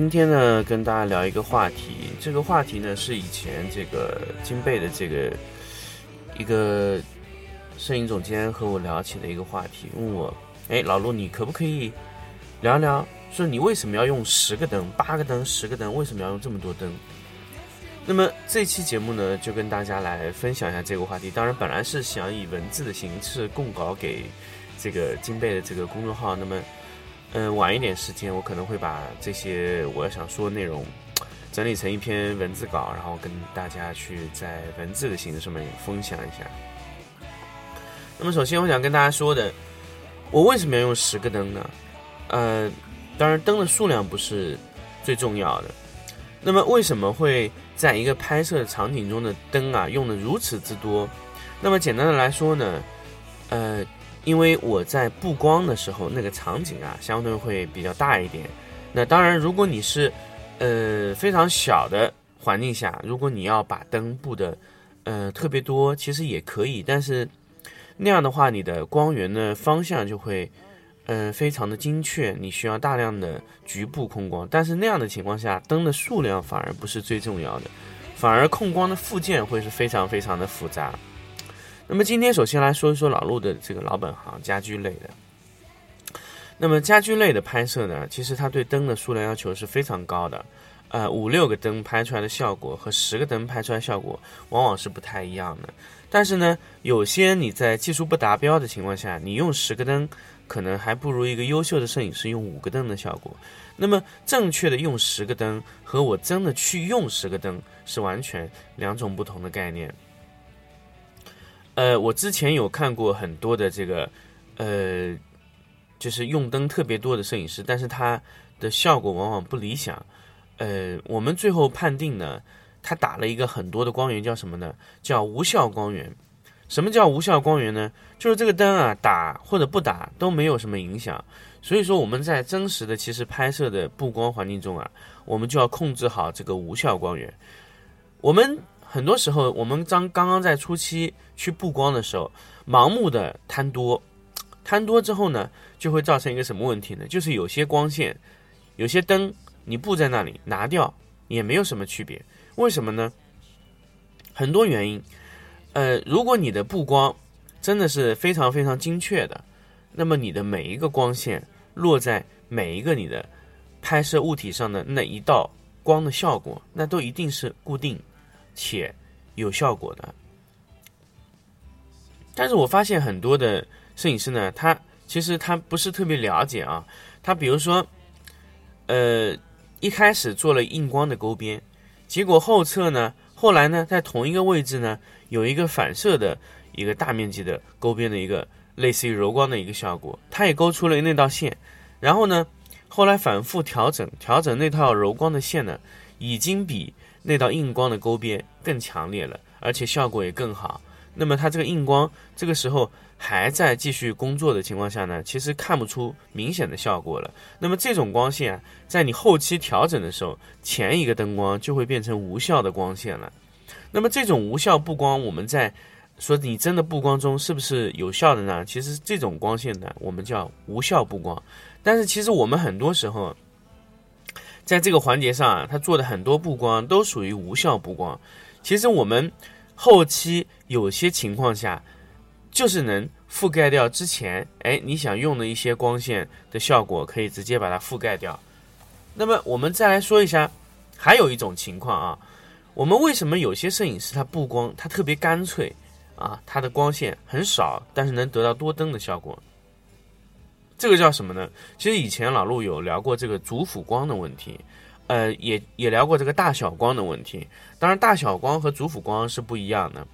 今天呢，跟大家聊一个话题，这个话题呢是以前这个金贝的这个一个摄影总监和我聊起的一个话题，问我，哎，老陆，你可不可以聊聊，说你为什么要用十个灯、八个灯、十个灯，为什么要用这么多灯？那么这期节目呢，就跟大家来分享一下这个话题。当然，本来是想以文字的形式供稿给这个金贝的这个公众号，那么嗯，晚一点时间，我可能会把这些我要想说的内容整理成一篇文字稿，然后跟大家去在文字的形式上面分享一下。那么，首先我想跟大家说的，我为什么要用十个灯呢？呃，当然灯的数量不是最重要的。那么，为什么会在一个拍摄场景中的灯啊用的如此之多？那么简单的来说呢，呃，因为我在布光的时候，那个场景啊，相对会比较大一点。那当然，如果你是呃非常小的环境下，如果你要把灯布的呃特别多，其实也可以，但是那样的话，你的光源的方向就会呃非常的精确，你需要大量的局部控光。但是那样的情况下，灯的数量反而不是最重要的，反而控光的附件会是非常非常的复杂。那么今天首先来说一说老陆的这个老本行家居类的。那么家居类的拍摄呢，其实它对灯的数量要求是非常高的，呃，五六个灯拍出来的效果和十个灯拍出来效果往往是不太一样的。但是呢，有些你在技术不达标的情况下，你用十个灯，可能还不如一个优秀的摄影师用五个灯的效果。那么正确的用十个灯和我真的去用十个灯是完全两种不同的概念。呃，我之前有看过很多的这个，呃，就是用灯特别多的摄影师，但是他的效果往往不理想。呃，我们最后判定呢，他打了一个很多的光源，叫什么呢？叫无效光源。什么叫无效光源呢？就是这个灯啊，打或者不打都没有什么影响。所以说我们在真实的其实拍摄的布光环境中啊，我们就要控制好这个无效光源。我们很多时候，我们刚刚刚在初期去布光的时候，盲目的贪多，贪多之后呢，就会造成一个什么问题呢？就是有些光线，有些灯你布在那里拿掉也没有什么区别。为什么呢？很多原因。呃，如果你的布光真的是非常非常精确的，那么你的每一个光线落在每一个你的拍摄物体上的那一道光的效果，那都一定是固定且有效果的。但是我发现很多的摄影师呢，他其实他不是特别了解啊。他比如说，呃，一开始做了硬光的勾边，结果后侧呢，后来呢，在同一个位置呢，有一个反射的一个大面积的勾边的一个类似于柔光的一个效果，他也勾出了那道线。然后呢，后来反复调整，调整那套柔光的线呢，已经比那道硬光的勾边更强烈了，而且效果也更好。那么它这个硬光这个时候还在继续工作的情况下呢，其实看不出明显的效果了。那么这种光线啊，在你后期调整的时候，前一个灯光就会变成无效的光线了。那么这种无效布光，我们在说你真的布光中是不是有效的呢？其实这种光线呢，我们叫无效布光。但是其实我们很多时候在这个环节上啊，它做的很多布光都属于无效布光。其实我们后期有些情况下，就是能覆盖掉之前，哎，你想用的一些光线的效果，可以直接把它覆盖掉。那么我们再来说一下，还有一种情况啊，我们为什么有些摄影师他布光，他特别干脆啊，他的光线很少，但是能得到多灯的效果？这个叫什么呢？其实以前老陆有聊过这个主辅光的问题，呃，也也聊过这个大小光的问题。当然，大小光和主辅光是不一样的。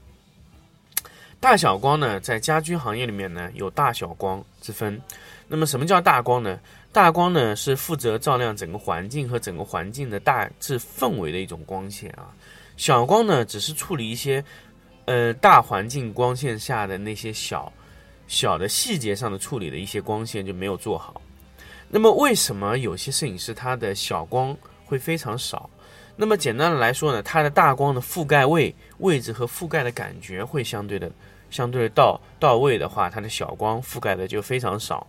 大小光呢，在家居行业里面呢，有大小光之分。那么，什么叫大光呢？大光呢，是负责照亮整个环境和整个环境的大致氛围的一种光线啊。小光呢，只是处理一些呃大环境光线下的那些小。小的细节上的处理的一些光线就没有做好。那么为什么有些摄影师他的小光会非常少？那么简单的来说呢，它的大光的覆盖位位置和覆盖的感觉会相对的相对到到位的话，它的小光覆盖的就非常少。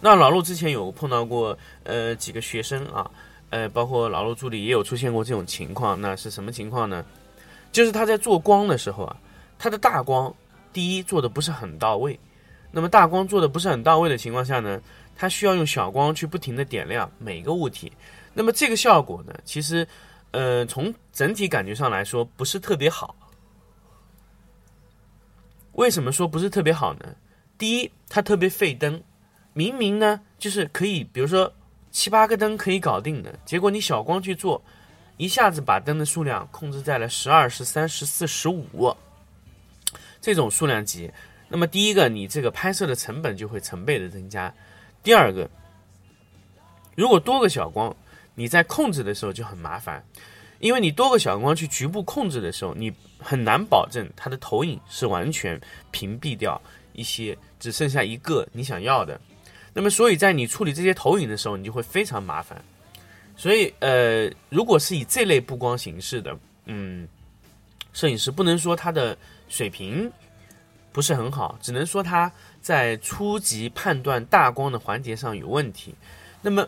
那老陆之前有碰到过呃几个学生啊，呃包括老陆助理也有出现过这种情况。那是什么情况呢？就是他在做光的时候啊，他的大光。第一做的不是很到位，那么大光做的不是很到位的情况下呢，它需要用小光去不停的点亮每个物体，那么这个效果呢，其实，呃，从整体感觉上来说不是特别好。为什么说不是特别好呢？第一，它特别费灯，明明呢就是可以，比如说七八个灯可以搞定的，结果你小光去做，一下子把灯的数量控制在了十二、十三、十四、十五。这种数量级，那么第一个，你这个拍摄的成本就会成倍的增加；第二个，如果多个小光，你在控制的时候就很麻烦，因为你多个小光去局部控制的时候，你很难保证它的投影是完全屏蔽掉一些，只剩下一个你想要的。那么，所以在你处理这些投影的时候，你就会非常麻烦。所以，呃，如果是以这类布光形式的，嗯，摄影师不能说他的。水平不是很好，只能说他在初级判断大光的环节上有问题。那么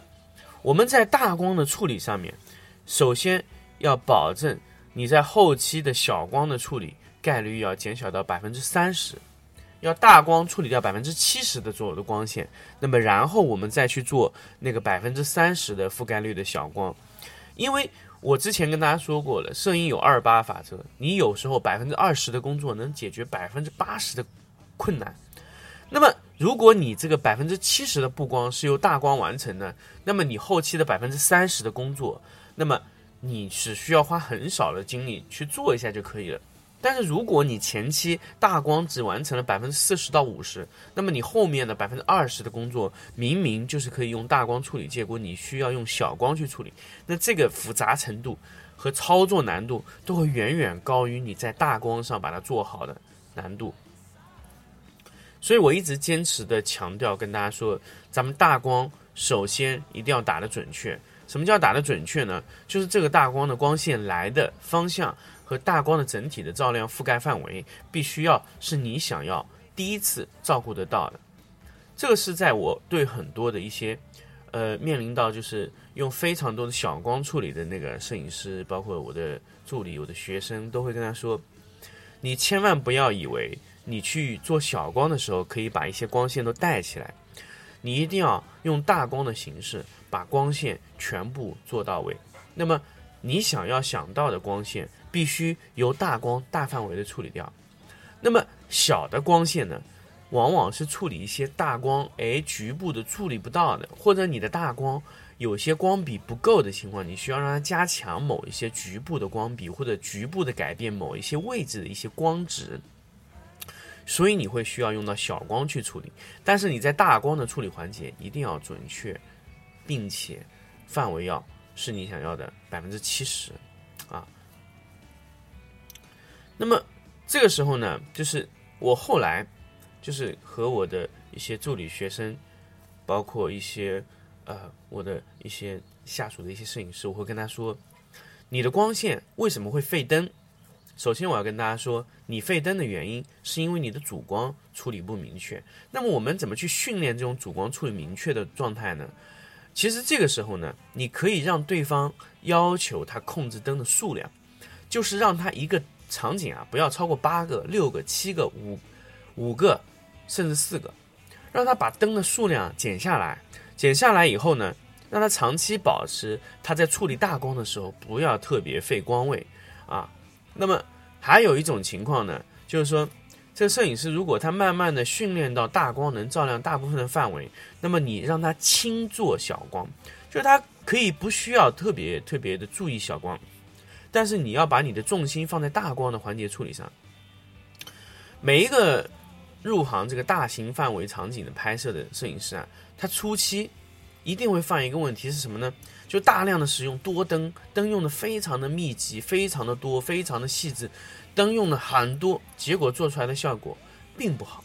我们在大光的处理上面，首先要保证你在后期的小光的处理概率要减小到百分之三十，要大光处理掉百分之七十的左右的光线，那么然后我们再去做那个百分之三十的覆盖率的小光，因为。我之前跟大家说过了，摄影有二八法则，你有时候百分之二十的工作能解决百分之八十的困难。那么，如果你这个百分之七十的布光是由大光完成的，那么你后期的百分之三十的工作，那么你只需要花很少的精力去做一下就可以了。但是如果你前期大光只完成了百分之四十到五十，那么你后面的百分之二十的工作明明就是可以用大光处理，结果你需要用小光去处理，那这个复杂程度和操作难度都会远远高于你在大光上把它做好的难度。所以我一直坚持的强调跟大家说，咱们大光首先一定要打得准确。什么叫打得准确呢？就是这个大光的光线来的方向。和大光的整体的照亮覆盖范围，必须要是你想要第一次照顾得到的。这个是在我对很多的一些，呃，面临到就是用非常多的小光处理的那个摄影师，包括我的助理、我的学生，都会跟他说：，你千万不要以为你去做小光的时候可以把一些光线都带起来，你一定要用大光的形式把光线全部做到位。那么你想要想到的光线。必须由大光大范围的处理掉，那么小的光线呢，往往是处理一些大光，哎，局部的处理不到的，或者你的大光有些光比不够的情况，你需要让它加强某一些局部的光比，或者局部的改变某一些位置的一些光值，所以你会需要用到小光去处理，但是你在大光的处理环节一定要准确，并且范围要是你想要的百分之七十。啊那么这个时候呢，就是我后来就是和我的一些助理学生，包括一些呃我的一些下属的一些摄影师，我会跟他说，你的光线为什么会费灯？首先我要跟大家说，你费灯的原因是因为你的主光处理不明确。那么我们怎么去训练这种主光处理明确的状态呢？其实这个时候呢，你可以让对方要求他控制灯的数量，就是让他一个。场景啊，不要超过八个、六个、七个、五五个，甚至四个，让他把灯的数量减下来。减下来以后呢，让他长期保持他在处理大光的时候不要特别费光位啊。那么还有一种情况呢，就是说这摄影师如果他慢慢的训练到大光能照亮大部分的范围，那么你让他轻做小光，就是他可以不需要特别特别的注意小光，但是你要把你的重心放在大光的环节处理上。每一个入行这个大型范围场景的拍摄的摄影师啊，他初期一定会犯一个问题是什么呢？就大量的使用多灯，灯用的非常的密集，非常的多，非常的细致，灯用了很多，结果做出来的效果并不好。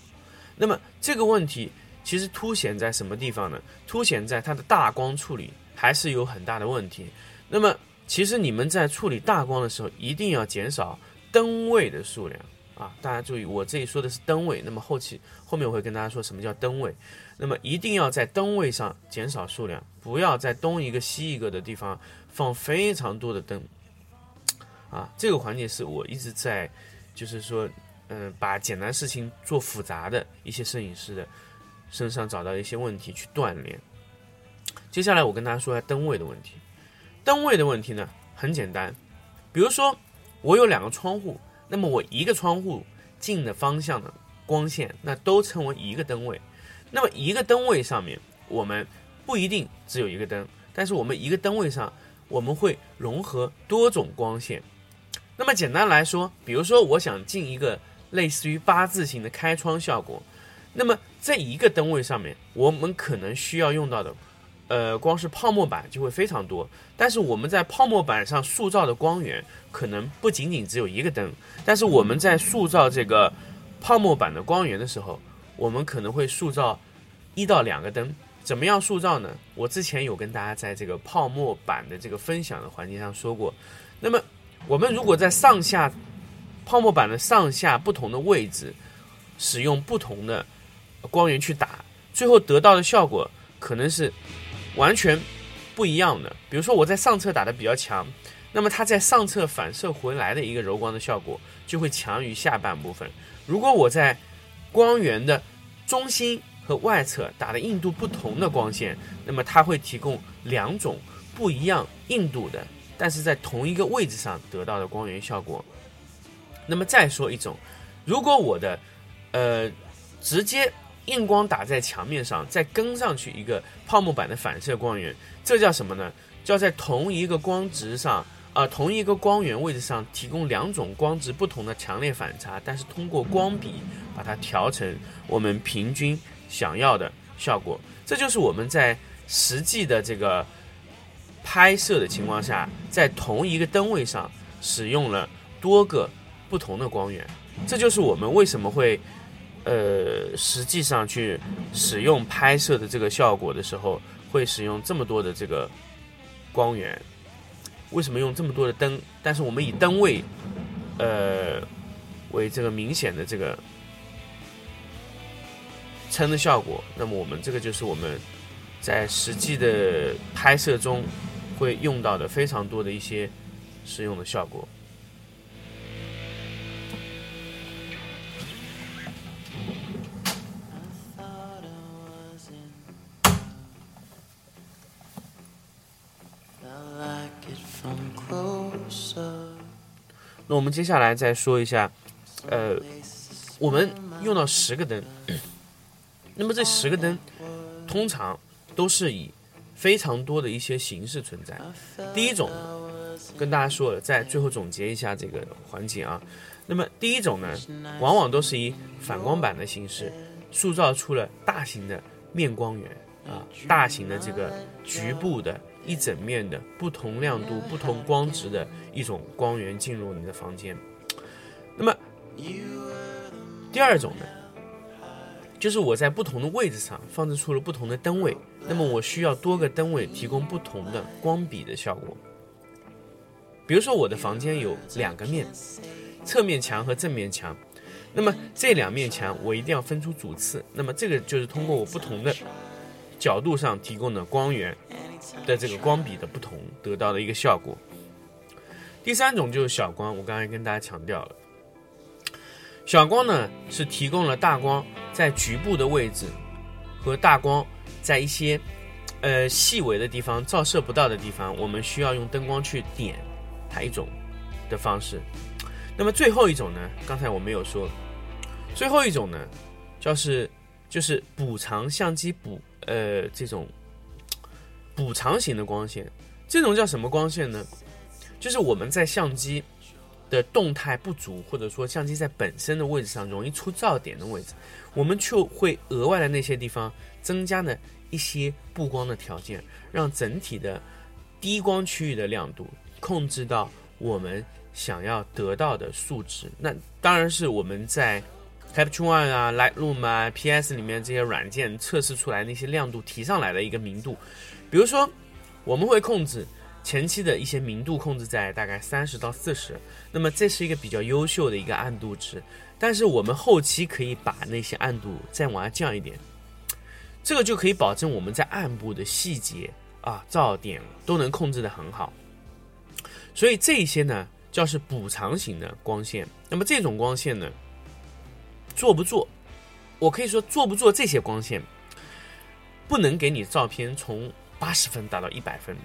那么这个问题其实凸显在什么地方呢？凸显在它的大光处理还是有很大的问题。那么其实你们在处理大光的时候，一定要减少灯位的数量。啊，大家注意，我这里说的是灯位。那么后期后面我会跟大家说什么叫灯位。那么一定要在灯位上减少数量，不要在东一个西一个的地方放非常多的灯。啊，这个环节是我一直在，就是说，嗯，把简单事情做复杂的一些摄影师的身上找到一些问题去锻炼。接下来我跟大家说一下灯位的问题。灯位的问题呢，很简单，比如说我有两个窗户。那么我一个窗户进的方向的光线，那都称为一个灯位。那么一个灯位上面，我们不一定只有一个灯，但是我们一个灯位上，我们会融合多种光线。那么简单来说，比如说我想进一个类似于八字形的开窗效果，那么在一个灯位上面，我们可能需要用到的。呃，光是泡沫板就会非常多，但是我们在泡沫板上塑造的光源可能不仅仅只有一个灯，但是我们在塑造这个泡沫板的光源的时候，我们可能会塑造一到两个灯。怎么样塑造呢？我之前有跟大家在这个泡沫板的这个分享的环节上说过。那么我们如果在上下泡沫板的上下不同的位置，使用不同的光源去打，最后得到的效果可能是。完全不一样的。比如说，我在上侧打的比较强，那么它在上侧反射回来的一个柔光的效果就会强于下半部分。如果我在光源的中心和外侧打的硬度不同的光线，那么它会提供两种不一样硬度的，但是在同一个位置上得到的光源效果。那么再说一种，如果我的呃直接。硬光打在墙面上，再跟上去一个泡沫板的反射光源，这叫什么呢？叫在同一个光值上，啊，同一个光源位置上提供两种光值不同的强烈反差，但是通过光比把它调成我们平均想要的效果。这就是我们在实际的这个拍摄的情况下，在同一个灯位上使用了多个不同的光源。这就是我们为什么会。呃，实际上去使用拍摄的这个效果的时候，会使用这么多的这个光源。为什么用这么多的灯？但是我们以灯位，呃，为这个明显的这个撑的效果。那么我们这个就是我们在实际的拍摄中会用到的非常多的一些使用的效果。那我们接下来再说一下，呃，我们用到十个灯，那么这十个灯通常都是以非常多的一些形式存在。第一种跟大家说了，在最后总结一下这个环节啊。那么第一种呢，往往都是以反光板的形式塑造出了大型的面光源啊，大型的这个局部的。一整面的不同亮度、不同光值的一种光源进入你的房间。那么，第二种呢，就是我在不同的位置上放置出了不同的灯位，那么我需要多个灯位提供不同的光比的效果。比如说，我的房间有两个面，侧面墙和正面墙，那么这两面墙我一定要分出主次，那么这个就是通过我不同的角度上提供的光源。的这个光比的不同得到的一个效果。第三种就是小光，我刚才跟大家强调了，小光呢是提供了大光在局部的位置和大光在一些呃细微的地方照射不到的地方，我们需要用灯光去点它一种的方式。那么最后一种呢，刚才我没有说，最后一种呢，就是就是补偿相机补呃这种补偿型的光线，这种叫什么光线呢？就是我们在相机的动态不足，或者说相机在本身的位置上容易出噪点的位置，我们就会额外的那些地方增加呢一些布光的条件，让整体的低光区域的亮度控制到我们想要得到的数值。那当然是我们在 Capture One 啊、Lightroom 啊、PS 里面这些软件测试出来那些亮度提上来的一个明度。比如说，我们会控制前期的一些明度控制在大概三十到四十，那么这是一个比较优秀的一个暗度值。但是我们后期可以把那些暗度再往下降一点，这个就可以保证我们在暗部的细节啊、噪点都能控制得很好。所以这些呢，叫是补偿型的光线。那么这种光线呢，做不做？我可以说做不做这些光线，不能给你照片从八十分打到一百分，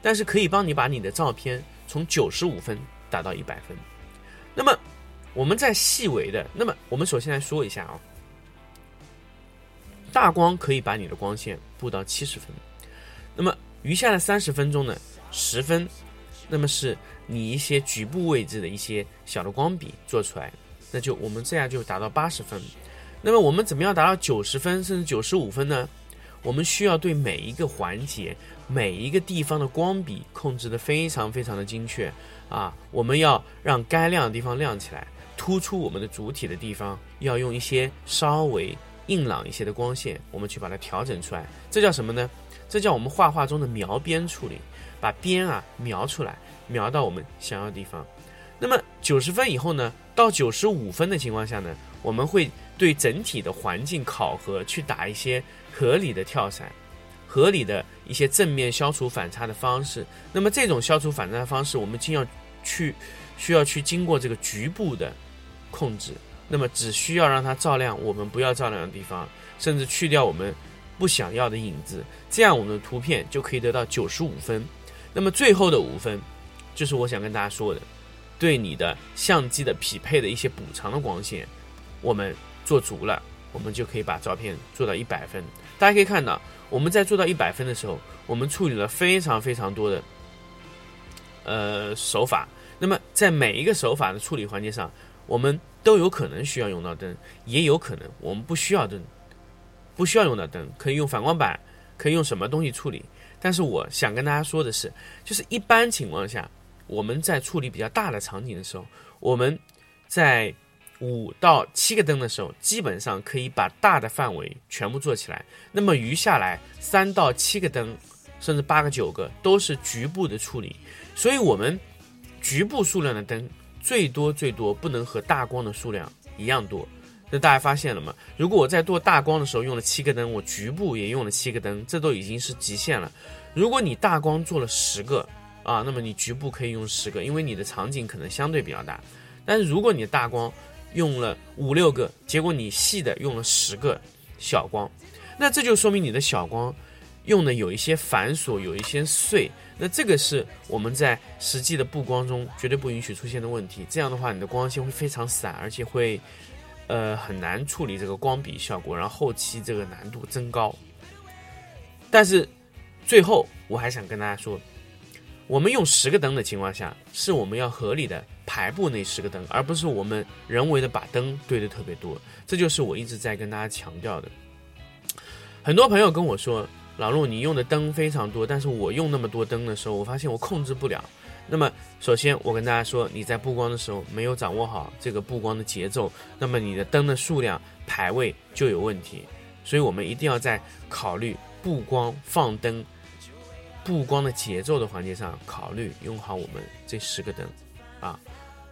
但是可以帮你把你的照片从九十五分打到一百分。那么我们在细微的，那么我们首先来说一下啊，大光可以把你的光线布到七十分，那么余下的三十分钟呢，十分，那么是你一些局部位置的一些小的光笔做出来，那就我们这样就达到八十分。那么我们怎么样达到九十分甚至九十五分呢？我们需要对每一个环节、每一个地方的光比控制的非常非常的精确啊！我们要让该亮的地方亮起来，突出我们的主体的地方要用一些稍微硬朗一些的光线，我们去把它调整出来。这叫什么呢？这叫我们画画中的描边处理，把边啊描出来，描到我们想要的地方。那么九十分以后呢，到九十五分的情况下呢，我们会对整体的环境考核，去打一些合理的跳伞，合理的一些正面消除反差的方式。那么这种消除反差的方式，我们就要去需要去经过这个局部的控制。那么只需要让它照亮我们不要照亮的地方，甚至去掉我们不想要的影子，这样我们的图片就可以得到九十五分。那么最后的五分，就是我想跟大家说的。对你的相机的匹配的一些补偿的光线，我们做足了，我们就可以把照片做到一百分。大家可以看到，我们在做到一百分的时候，我们处理了非常非常多的呃手法。那么在每一个手法的处理环节上，我们都有可能需要用到灯，也有可能我们不需要灯，不需要用到灯，可以用反光板，可以用什么东西处理。但是我想跟大家说的是，就是一般情况下。我们在处理比较大的场景的时候，我们在五到七个灯的时候，基本上可以把大的范围全部做起来。那么余下来三到七个灯，甚至八个九个，都是局部的处理。所以，我们局部数量的灯最多最多不能和大光的数量一样多。那大家发现了吗？如果我在做大光的时候用了七个灯，我局部也用了七个灯，这都已经是极限了。如果你大光做了十个，啊，那么你局部可以用十个，因为你的场景可能相对比较大。但是如果你的大光用了五六个，结果你细的用了十个小光，那这就说明你的小光用的有一些繁琐，有一些碎。那这个是我们在实际的布光中绝对不允许出现的问题。这样的话，你的光线会非常散，而且会呃很难处理这个光比效果，然后后期这个难度增高。但是最后我还想跟大家说。我们用十个灯的情况下，是我们要合理的排布那十个灯，而不是我们人为的把灯堆的特别多。这就是我一直在跟大家强调的。很多朋友跟我说：“老陆，你用的灯非常多，但是我用那么多灯的时候，我发现我控制不了。”那么，首先我跟大家说，你在布光的时候没有掌握好这个布光的节奏，那么你的灯的数量排位就有问题。所以我们一定要在考虑布光放灯。布光的节奏的环节上，考虑用好我们这十个灯，啊，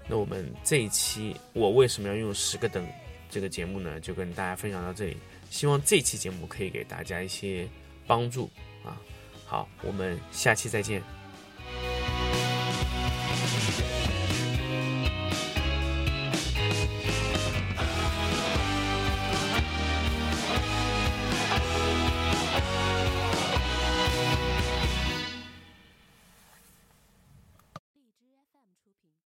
那我们这一期我为什么要用十个灯？这个节目呢，就跟大家分享到这里。希望这期节目可以给大家一些帮助啊。好，我们下期再见。